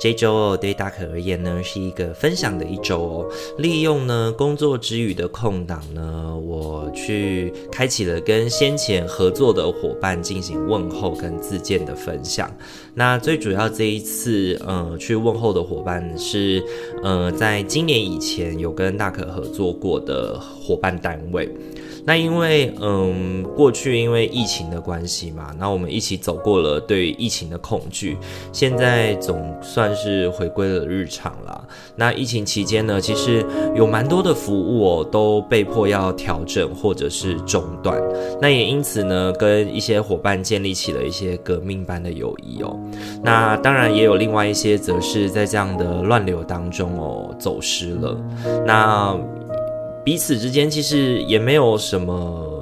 这周哦，对大可而言呢，是一个分享的一周哦。利用呢工作之余的空档呢，我去开启了跟先前合作的伙伴进行问候跟自荐的分享。那最主要这一次，呃，去问候的伙伴是，呃，在今年以前有跟大可合作过的伙伴单位。那因为嗯，过去因为疫情的关系嘛，那我们一起走过了对疫情的恐惧，现在总算是回归了日常啦。那疫情期间呢，其实有蛮多的服务哦，都被迫要调整或者是中断。那也因此呢，跟一些伙伴建立起了一些革命般的友谊哦。那当然也有另外一些，则是在这样的乱流当中哦，走失了。那。彼此之间其实也没有什么，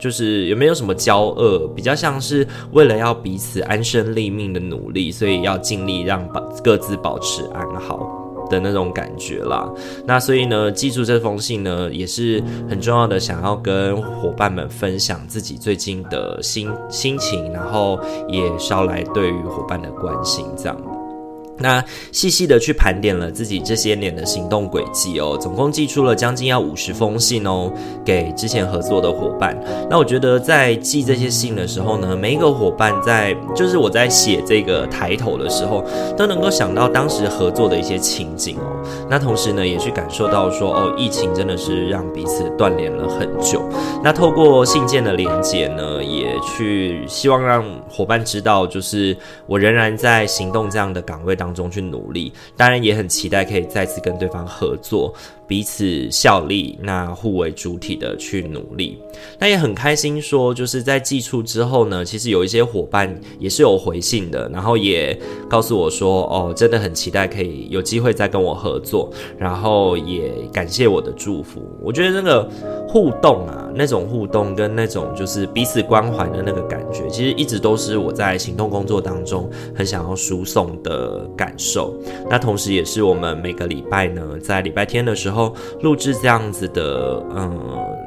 就是也没有什么交恶，比较像是为了要彼此安身立命的努力，所以要尽力让保各自保持安好的那种感觉啦。那所以呢，记住这封信呢，也是很重要的，想要跟伙伴们分享自己最近的心心情，然后也捎来对于伙伴的关心，这样。那细细的去盘点了自己这些年的行动轨迹哦，总共寄出了将近要五十封信哦，给之前合作的伙伴。那我觉得在寄这些信的时候呢，每一个伙伴在就是我在写这个抬头的时候，都能够想到当时合作的一些情景哦。那同时呢，也去感受到说哦，疫情真的是让彼此断联了很久。那透过信件的连接呢，也去希望让伙伴知道，就是我仍然在行动这样的岗位当中去努力，当然也很期待可以再次跟对方合作。彼此效力，那互为主体的去努力，那也很开心。说就是在寄出之后呢，其实有一些伙伴也是有回信的，然后也告诉我说，哦，真的很期待可以有机会再跟我合作，然后也感谢我的祝福。我觉得那个互动啊，那种互动跟那种就是彼此关怀的那个感觉，其实一直都是我在行动工作当中很想要输送的感受。那同时也是我们每个礼拜呢，在礼拜天的时候。录制这样子的，嗯，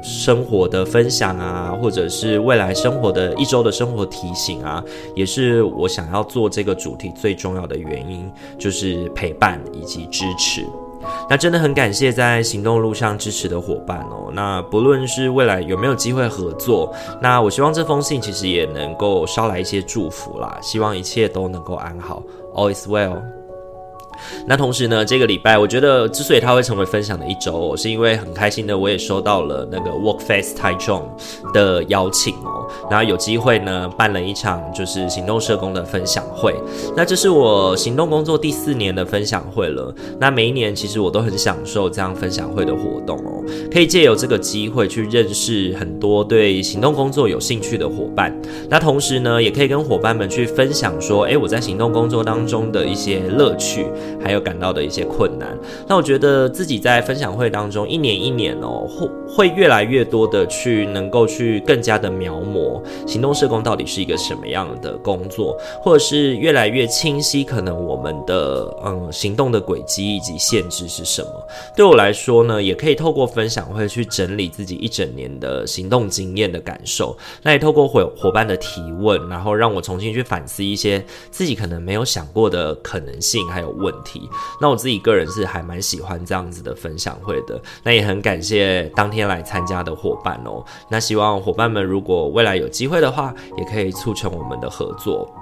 生活的分享啊，或者是未来生活的一周的生活提醒啊，也是我想要做这个主题最重要的原因，就是陪伴以及支持。那真的很感谢在行动路上支持的伙伴哦。那不论是未来有没有机会合作，那我希望这封信其实也能够捎来一些祝福啦，希望一切都能够安好，All is well。那同时呢，这个礼拜我觉得之所以它会成为分享的一周，是因为很开心的，我也收到了那个 WorkFest 台中的邀请哦，然后有机会呢办了一场就是行动社工的分享会。那这是我行动工作第四年的分享会了。那每一年其实我都很享受这样分享会的活动哦，可以借由这个机会去认识很多对行动工作有兴趣的伙伴。那同时呢，也可以跟伙伴们去分享说，诶，我在行动工作当中的一些乐趣。还有感到的一些困难，那我觉得自己在分享会当中，一年一年哦，会会越来越多的去能够去更加的描摹行动社工到底是一个什么样的工作，或者是越来越清晰，可能我们的嗯行动的轨迹以及限制是什么。对我来说呢，也可以透过分享会去整理自己一整年的行动经验的感受，那也透过伙伙伴的提问，然后让我重新去反思一些自己可能没有想过的可能性还有问问题。那我自己个人是还蛮喜欢这样子的分享会的，那也很感谢当天来参加的伙伴哦。那希望伙伴们如果未来有机会的话，也可以促成我们的合作。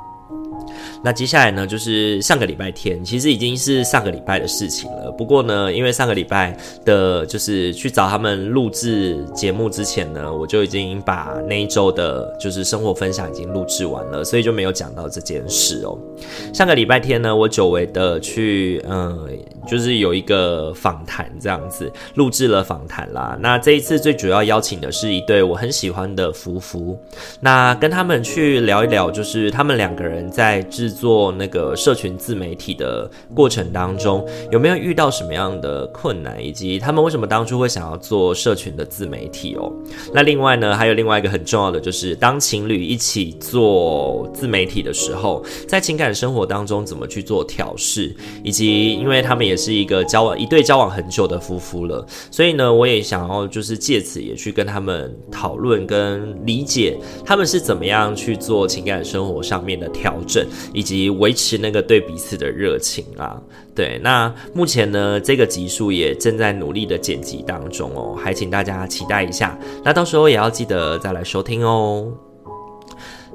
那接下来呢，就是上个礼拜天，其实已经是上个礼拜的事情了。不过呢，因为上个礼拜的，就是去找他们录制节目之前呢，我就已经把那一周的，就是生活分享已经录制完了，所以就没有讲到这件事哦。上个礼拜天呢，我久违的去，嗯，就是有一个访谈这样子，录制了访谈啦。那这一次最主要邀请的是一对我很喜欢的夫妇，那跟他们去聊一聊，就是他们两个人在制作那个社群自媒体的过程当中，有没有遇到什么样的困难，以及他们为什么当初会想要做社群的自媒体哦？那另外呢，还有另外一个很重要的，就是当情侣一起做自媒体的时候，在情感生活当中怎么去做调试，以及因为他们也是一个交往一对交往很久的夫妇了，所以呢，我也想要就是借此也去跟他们讨论跟理解他们是怎么样去做情感生活上面的调整。以及维持那个对彼此的热情啊，对，那目前呢，这个集数也正在努力的剪辑当中哦，还请大家期待一下，那到时候也要记得再来收听哦。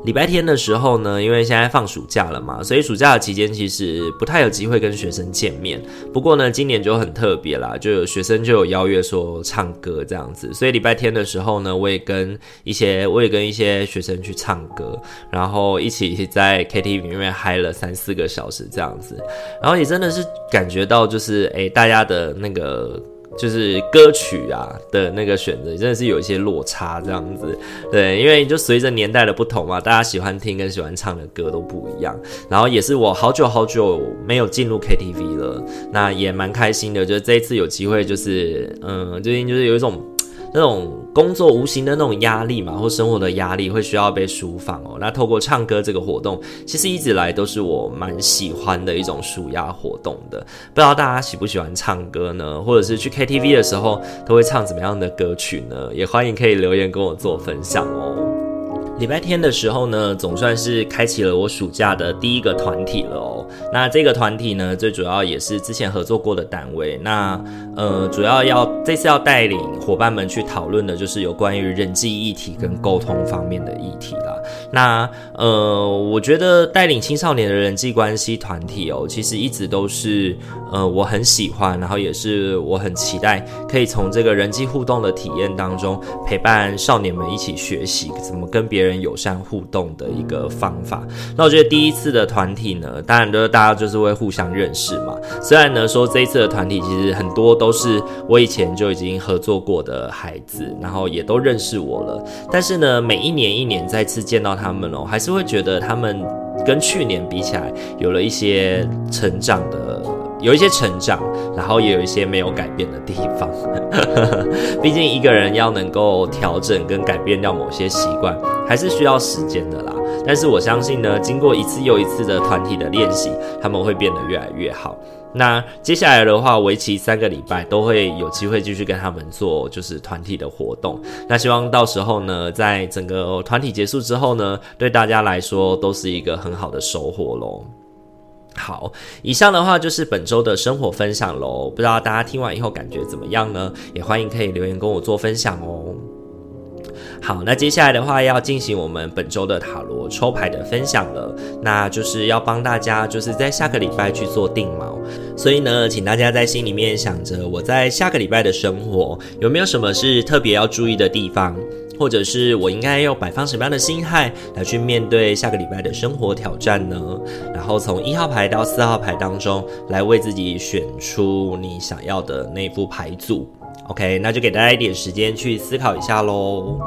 礼拜天的时候呢，因为现在放暑假了嘛，所以暑假的期间其实不太有机会跟学生见面。不过呢，今年就很特别啦，就有学生就有邀约说唱歌这样子，所以礼拜天的时候呢，我也跟一些我也跟一些学生去唱歌，然后一起在 KTV 里面嗨了三四个小时这样子，然后也真的是感觉到就是诶，大家的那个。就是歌曲啊的那个选择，真的是有一些落差这样子，对，因为就随着年代的不同嘛，大家喜欢听跟喜欢唱的歌都不一样。然后也是我好久好久没有进入 KTV 了，那也蛮开心的，就是这一次有机会，就是嗯，最近就是有一种。那种工作无形的那种压力嘛，或生活的压力，会需要被抒放哦。那透过唱歌这个活动，其实一直来都是我蛮喜欢的一种舒压活动的。不知道大家喜不喜欢唱歌呢？或者是去 KTV 的时候都会唱怎么样的歌曲呢？也欢迎可以留言跟我做分享哦。礼拜天的时候呢，总算是开启了我暑假的第一个团体了哦。那这个团体呢，最主要也是之前合作过的单位。那呃，主要要这次要带领伙伴们去讨论的，就是有关于人际议题跟沟通方面的议题啦。那呃，我觉得带领青少年的人际关系团体哦，其实一直都是呃我很喜欢，然后也是我很期待可以从这个人际互动的体验当中，陪伴少年们一起学习怎么跟别人。人友善互动的一个方法。那我觉得第一次的团体呢，当然都是大家就是会互相认识嘛。虽然呢说这一次的团体其实很多都是我以前就已经合作过的孩子，然后也都认识我了。但是呢，每一年一年再次见到他们哦，还是会觉得他们跟去年比起来有了一些成长的，有一些成长，然后也有一些没有改变的地方。毕竟一个人要能够调整跟改变掉某些习惯，还是需要时间的啦。但是我相信呢，经过一次又一次的团体的练习，他们会变得越来越好。那接下来的话，为期三个礼拜都会有机会继续跟他们做就是团体的活动。那希望到时候呢，在整个团体结束之后呢，对大家来说都是一个很好的收获喽。好，以上的话就是本周的生活分享喽。不知道大家听完以后感觉怎么样呢？也欢迎可以留言跟我做分享哦。好，那接下来的话要进行我们本周的塔罗抽牌的分享了，那就是要帮大家就是在下个礼拜去做定锚。所以呢，请大家在心里面想着我在下个礼拜的生活有没有什么是特别要注意的地方。或者是我应该要摆放什么样的心态来去面对下个礼拜的生活挑战呢？然后从一号牌到四号牌当中来为自己选出你想要的那副牌组。OK，那就给大家一点时间去思考一下喽。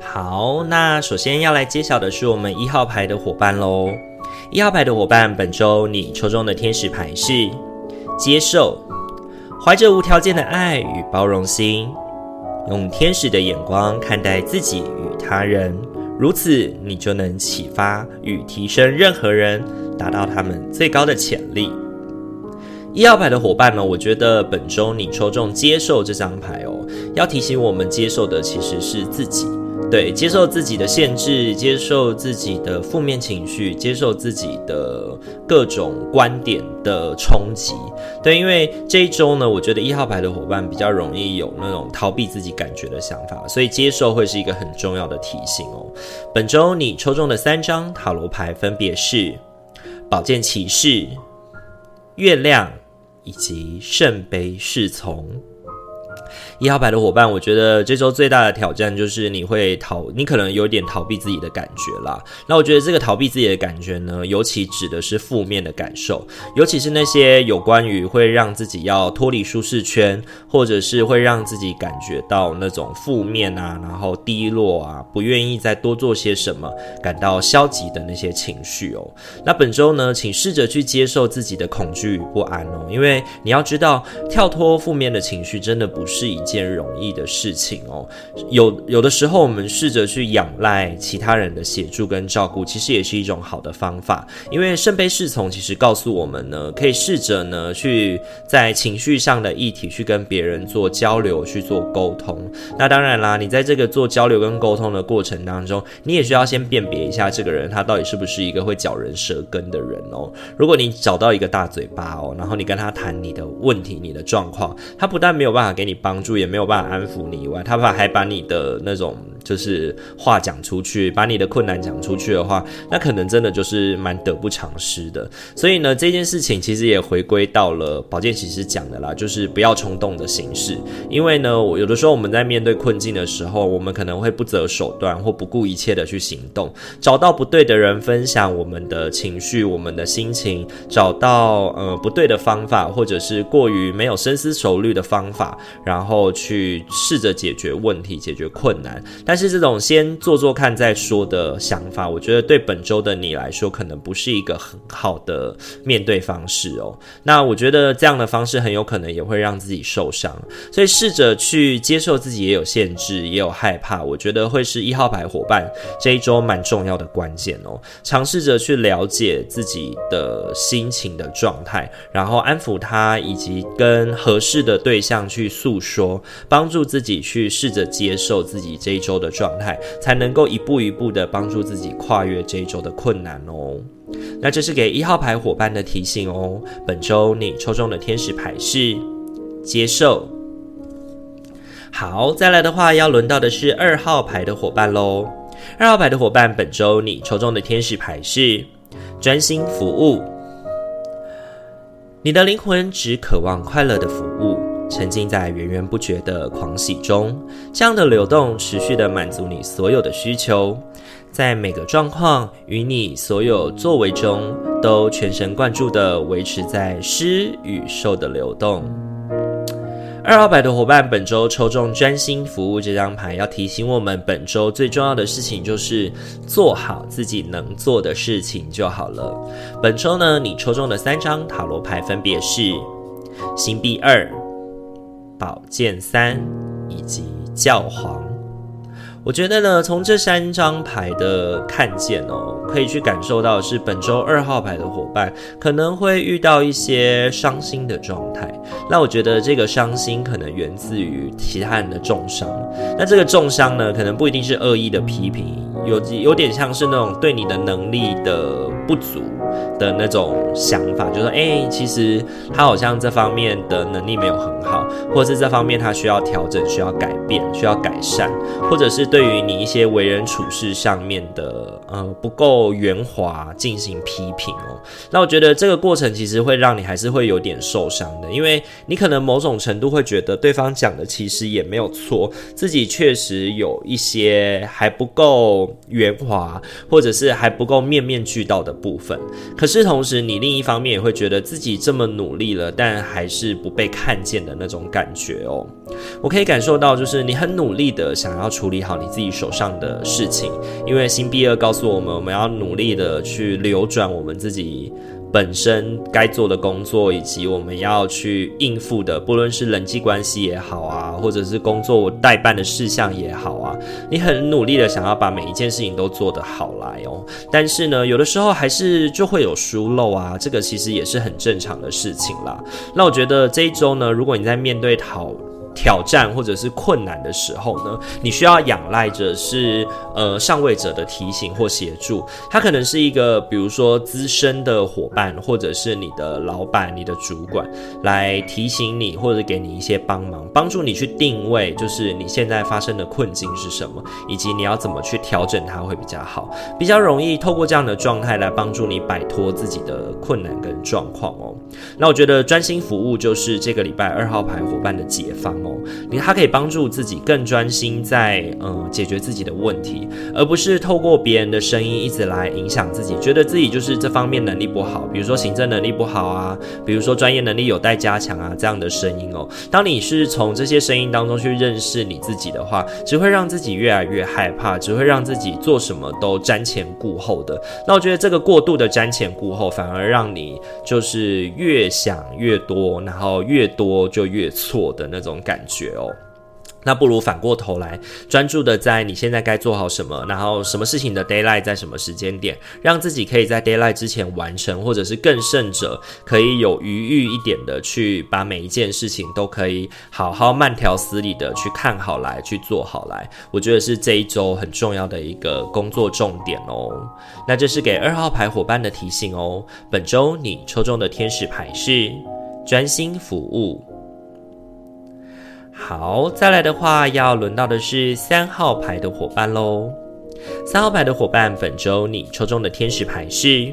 好，那首先要来揭晓的是我们一号牌的伙伴喽。一号牌的伙伴，本周你抽中的天使牌是接受，怀着无条件的爱与包容心，用天使的眼光看待自己与他人，如此你就能启发与提升任何人，达到他们最高的潜力。一号牌的伙伴呢，我觉得本周你抽中接受这张牌哦，要提醒我们接受的其实是自己。对，接受自己的限制，接受自己的负面情绪，接受自己的各种观点的冲击。对，因为这一周呢，我觉得一号牌的伙伴比较容易有那种逃避自己感觉的想法，所以接受会是一个很重要的提醒哦。本周你抽中的三张塔罗牌分别是宝剑骑士、月亮以及圣杯侍从。一号牌的伙伴，我觉得这周最大的挑战就是你会逃，你可能有点逃避自己的感觉啦。那我觉得这个逃避自己的感觉呢，尤其指的是负面的感受，尤其是那些有关于会让自己要脱离舒适圈，或者是会让自己感觉到那种负面啊，然后低落啊，不愿意再多做些什么，感到消极的那些情绪哦。那本周呢，请试着去接受自己的恐惧与不安哦，因为你要知道，跳脱负面的情绪真的不是一件容易的事情哦，有有的时候我们试着去仰赖其他人的协助跟照顾，其实也是一种好的方法。因为圣杯侍从其实告诉我们呢，可以试着呢去在情绪上的议题去跟别人做交流，去做沟通。那当然啦，你在这个做交流跟沟通的过程当中，你也需要先辨别一下这个人他到底是不是一个会嚼人舌根的人哦。如果你找到一个大嘴巴哦，然后你跟他谈你的问题、你的状况，他不但没有办法给你帮助。也没有办法安抚你以外，他怕还把你的那种就是话讲出去，把你的困难讲出去的话，那可能真的就是蛮得不偿失的。所以呢，这件事情其实也回归到了保健骑士讲的啦，就是不要冲动的行事。因为呢，我有的时候我们在面对困境的时候，我们可能会不择手段或不顾一切的去行动，找到不对的人分享我们的情绪、我们的心情，找到呃不对的方法，或者是过于没有深思熟虑的方法，然后。去试着解决问题、解决困难，但但是这种先做做看再说的想法，我觉得对本周的你来说，可能不是一个很好的面对方式哦。那我觉得这样的方式很有可能也会让自己受伤，所以试着去接受自己也有限制，也有害怕，我觉得会是一号牌伙伴这一周蛮重要的关键哦。尝试着去了解自己的心情的状态，然后安抚他，以及跟合适的对象去诉说。帮助自己去试着接受自己这一周的状态，才能够一步一步的帮助自己跨越这一周的困难哦。那这是给一号牌伙伴的提醒哦。本周你抽中的天使牌是接受。好，再来的话要轮到的是二号牌的伙伴喽。二号牌的伙伴，本周你抽中的天使牌是专心服务。你的灵魂只渴望快乐的服务。沉浸在源源不绝的狂喜中，这样的流动持续的满足你所有的需求，在每个状况与你所有作为中，都全神贯注的维持在施与受的流动。二号牌的伙伴，本周抽中专心服务这张牌，要提醒我们，本周最重要的事情就是做好自己能做的事情就好了。本周呢，你抽中的三张塔罗牌分别是星币二。宝剑三以及教皇，我觉得呢，从这三张牌的看见哦，可以去感受到是本周二号牌的伙伴可能会遇到一些伤心的状态。那我觉得这个伤心可能源自于其他人的重伤。那这个重伤呢，可能不一定是恶意的批评，有有点像是那种对你的能力的不足。的那种想法，就说，哎，其实他好像这方面的能力没有很好，或者是这方面他需要调整、需要改变、需要改善，或者是对于你一些为人处事上面的呃不够圆滑进行批评哦。那我觉得这个过程其实会让你还是会有点受伤的，因为你可能某种程度会觉得对方讲的其实也没有错，自己确实有一些还不够圆滑，或者是还不够面面俱到的部分。可是同时，你另一方面也会觉得自己这么努力了，但还是不被看见的那种感觉哦。我可以感受到，就是你很努力的想要处理好你自己手上的事情，因为星币二高诉我们，我们要努力的去流转我们自己。本身该做的工作，以及我们要去应付的，不论是人际关系也好啊，或者是工作代办的事项也好啊，你很努力的想要把每一件事情都做得好来哦。但是呢，有的时候还是就会有疏漏啊，这个其实也是很正常的事情啦。那我觉得这一周呢，如果你在面对讨挑战或者是困难的时候呢，你需要仰赖着是呃上位者的提醒或协助。他可能是一个比如说资深的伙伴，或者是你的老板、你的主管来提醒你，或者给你一些帮忙，帮助你去定位，就是你现在发生的困境是什么，以及你要怎么去调整它会比较好，比较容易透过这样的状态来帮助你摆脱自己的困难跟状况哦。那我觉得专心服务就是这个礼拜二号牌伙伴的解放哦。你他可以帮助自己更专心在嗯解决自己的问题，而不是透过别人的声音一直来影响自己，觉得自己就是这方面能力不好，比如说行政能力不好啊，比如说专业能力有待加强啊这样的声音哦。当你是从这些声音当中去认识你自己的话，只会让自己越来越害怕，只会让自己做什么都瞻前顾后的。那我觉得这个过度的瞻前顾后，反而让你就是越想越多，然后越多就越错的那种感感觉哦。那不如反过头来，专注的在你现在该做好什么，然后什么事情的 deadline 在什么时间点，让自己可以在 deadline 之前完成，或者是更甚者，可以有余裕一点的去把每一件事情都可以好好慢条斯理的去看好来，去做好来。我觉得是这一周很重要的一个工作重点哦。那这是给二号牌伙伴的提醒哦。本周你抽中的天使牌是专心服务。好，再来的话，要轮到的是三号牌的伙伴喽。三号牌的伙伴，本周你抽中的天使牌是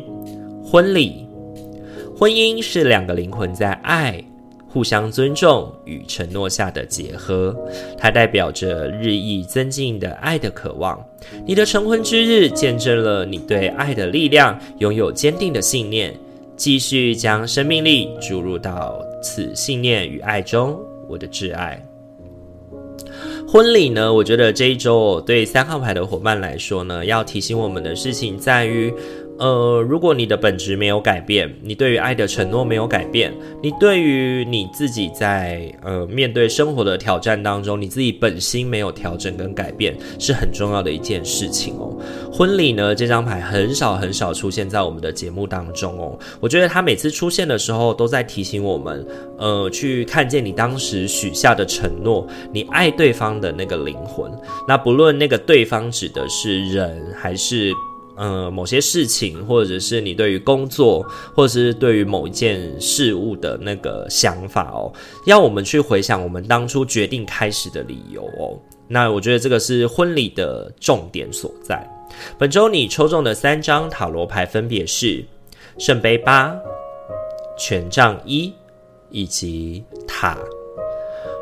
婚礼。婚姻是两个灵魂在爱、互相尊重与承诺下的结合，它代表着日益增进的爱的渴望。你的成婚之日，见证了你对爱的力量拥有坚定的信念，继续将生命力注入到此信念与爱中，我的挚爱。婚礼呢，我觉得这一周对三号牌的伙伴来说呢，要提醒我们的事情在于。呃，如果你的本质没有改变，你对于爱的承诺没有改变，你对于你自己在呃面对生活的挑战当中，你自己本心没有调整跟改变，是很重要的一件事情哦。婚礼呢，这张牌很少很少出现在我们的节目当中哦。我觉得它每次出现的时候，都在提醒我们，呃，去看见你当时许下的承诺，你爱对方的那个灵魂。那不论那个对方指的是人还是。呃，某些事情，或者是你对于工作，或者是对于某一件事物的那个想法哦，要我们去回想我们当初决定开始的理由哦。那我觉得这个是婚礼的重点所在。本周你抽中的三张塔罗牌分别是圣杯八、权杖一以及塔。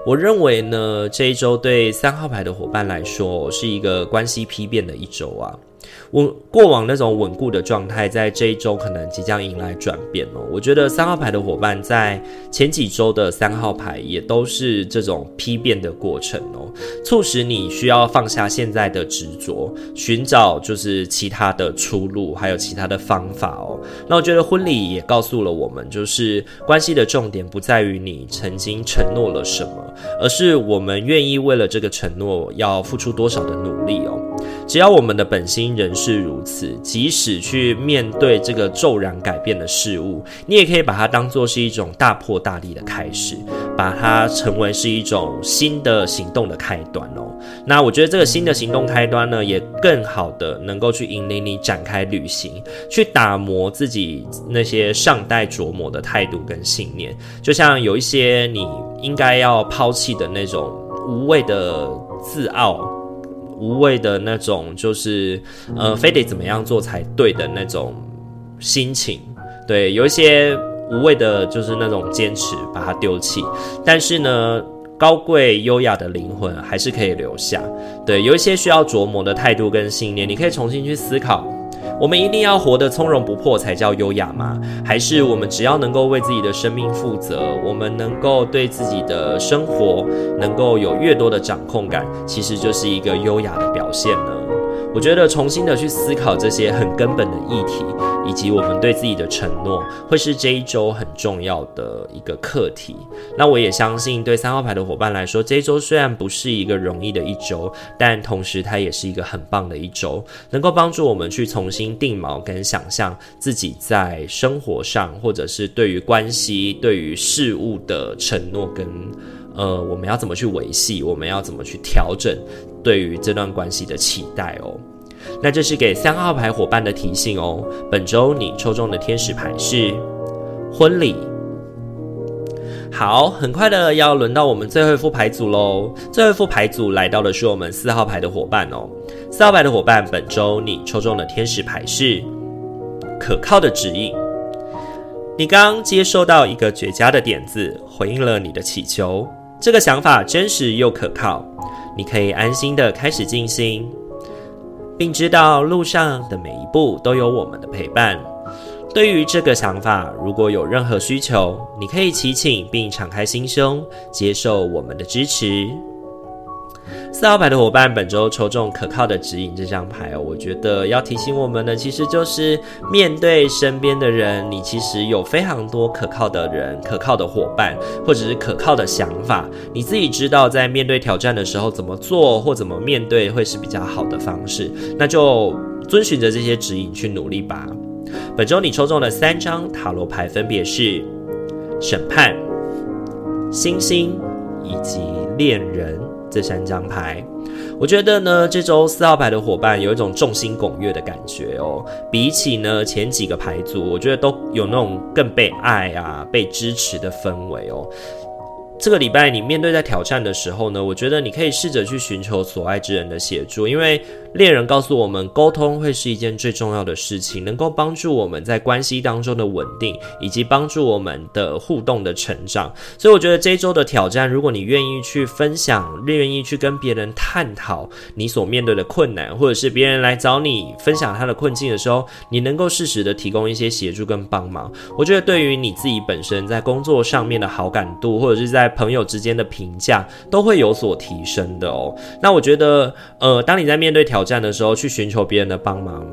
我认为呢，这一周对三号牌的伙伴来说是一个关系批变的一周啊。我过往那种稳固的状态，在这一周可能即将迎来转变哦。我觉得三号牌的伙伴在前几周的三号牌也都是这种批变的过程哦，促使你需要放下现在的执着，寻找就是其他的出路，还有其他的方法哦。那我觉得婚礼也告诉了我们，就是关系的重点不在于你曾经承诺了什么，而是我们愿意为了这个承诺要付出多少的努力哦。只要我们的本心仍是如此，即使去面对这个骤然改变的事物，你也可以把它当作是一种大破大立的开始，把它成为是一种新的行动的开端哦。那我觉得这个新的行动开端呢，也更好的能够去引领你展开旅行，去打磨自己那些尚待琢磨的态度跟信念。就像有一些你应该要抛弃的那种无谓的自傲。无谓的那种，就是呃，非得怎么样做才对的那种心情，对，有一些无谓的，就是那种坚持，把它丢弃。但是呢，高贵优雅的灵魂还是可以留下。对，有一些需要琢磨的态度跟信念，你可以重新去思考。我们一定要活得从容不迫才叫优雅吗？还是我们只要能够为自己的生命负责，我们能够对自己的生活能够有越多的掌控感，其实就是一个优雅的表现呢？我觉得重新的去思考这些很根本的议题，以及我们对自己的承诺，会是这一周很重要的一个课题。那我也相信，对三号牌的伙伴来说，这一周虽然不是一个容易的一周，但同时它也是一个很棒的一周，能够帮助我们去重新定锚跟想象自己在生活上，或者是对于关系、对于事物的承诺跟呃，我们要怎么去维系，我们要怎么去调整对于这段关系的期待哦。那这是给三号牌伙伴的提醒哦。本周你抽中的天使牌是婚礼。好，很快的要轮到我们最后一副牌组喽。最后一副牌组来到的是我们四号牌的伙伴哦。四号牌的伙伴，本周你抽中的天使牌是可靠的指引。你刚接收到一个绝佳的点子，回应了你的祈求。这个想法真实又可靠，你可以安心的开始进行。并知道路上的每一步都有我们的陪伴。对于这个想法，如果有任何需求，你可以祈请并敞开心胸，接受我们的支持。四号牌的伙伴，本周抽中可靠的指引这张牌哦，我觉得要提醒我们的，其实就是面对身边的人，你其实有非常多可靠的人、可靠的伙伴，或者是可靠的想法。你自己知道，在面对挑战的时候怎么做或怎么面对会是比较好的方式，那就遵循着这些指引去努力吧。本周你抽中的三张塔罗牌分别是审判、星星以及恋人。这三张牌，我觉得呢，这周四号牌的伙伴有一种众星拱月的感觉哦。比起呢前几个牌组，我觉得都有那种更被爱啊、被支持的氛围哦。这个礼拜你面对在挑战的时候呢，我觉得你可以试着去寻求所爱之人的协助，因为恋人告诉我们，沟通会是一件最重要的事情，能够帮助我们在关系当中的稳定，以及帮助我们的互动的成长。所以我觉得这一周的挑战，如果你愿意去分享，愿意去跟别人探讨你所面对的困难，或者是别人来找你分享他的困境的时候，你能够适时的提供一些协助跟帮忙，我觉得对于你自己本身在工作上面的好感度，或者是在朋友之间的评价都会有所提升的哦。那我觉得，呃，当你在面对挑挑战的时候，去寻求别人的帮忙。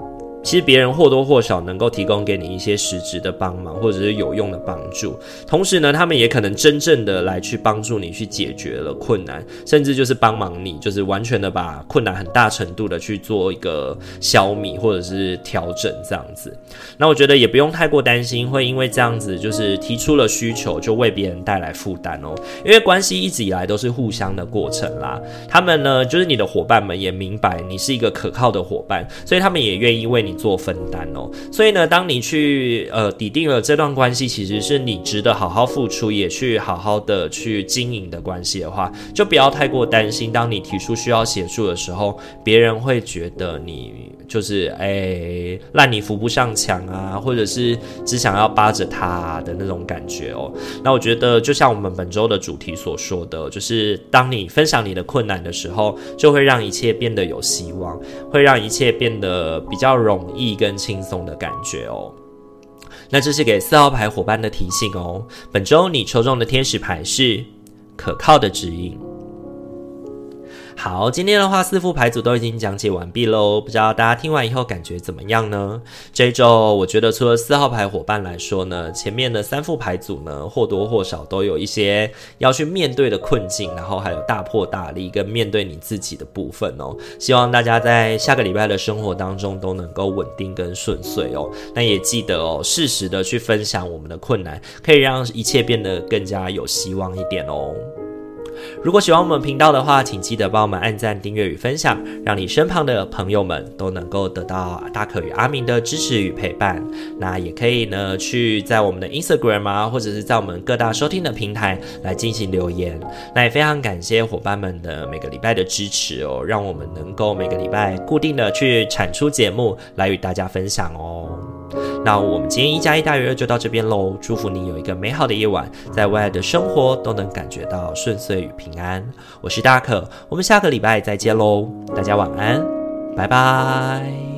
其实别人或多或少能够提供给你一些实质的帮忙，或者是有用的帮助。同时呢，他们也可能真正的来去帮助你去解决了困难，甚至就是帮忙你，就是完全的把困难很大程度的去做一个消弭或者是调整这样子。那我觉得也不用太过担心，会因为这样子就是提出了需求就为别人带来负担哦。因为关系一直以来都是互相的过程啦。他们呢，就是你的伙伴们也明白你是一个可靠的伙伴，所以他们也愿意为你。你做分担哦，所以呢，当你去呃抵定了这段关系，其实是你值得好好付出，也去好好的去经营的关系的话，就不要太过担心。当你提出需要协助的时候，别人会觉得你就是哎烂泥扶不上墙啊，或者是只想要扒着他的那种感觉哦。那我觉得，就像我们本周的主题所说的，就是当你分享你的困难的时候，就会让一切变得有希望，会让一切变得比较容容。易跟轻松的感觉哦，那这是给四号牌伙伴的提醒哦。本周你抽中的天使牌是可靠的指引。好，今天的话四副牌组都已经讲解完毕喽，不知道大家听完以后感觉怎么样呢？这一周我觉得除了四号牌伙伴来说呢，前面的三副牌组呢或多或少都有一些要去面对的困境，然后还有大破大立跟面对你自己的部分哦。希望大家在下个礼拜的生活当中都能够稳定跟顺遂哦。那也记得哦，适时的去分享我们的困难，可以让一切变得更加有希望一点哦。如果喜欢我们频道的话，请记得帮我们按赞、订阅与分享，让你身旁的朋友们都能够得到大可与阿明的支持与陪伴。那也可以呢，去在我们的 Instagram 啊，或者是在我们各大收听的平台来进行留言。那也非常感谢伙伴们的每个礼拜的支持哦，让我们能够每个礼拜固定的去产出节目来与大家分享哦。那我们今天一加一大于二就到这边喽，祝福你有一个美好的夜晚，在未来的生活都能感觉到顺遂与平安。我是大可，我们下个礼拜再见喽，大家晚安，拜拜。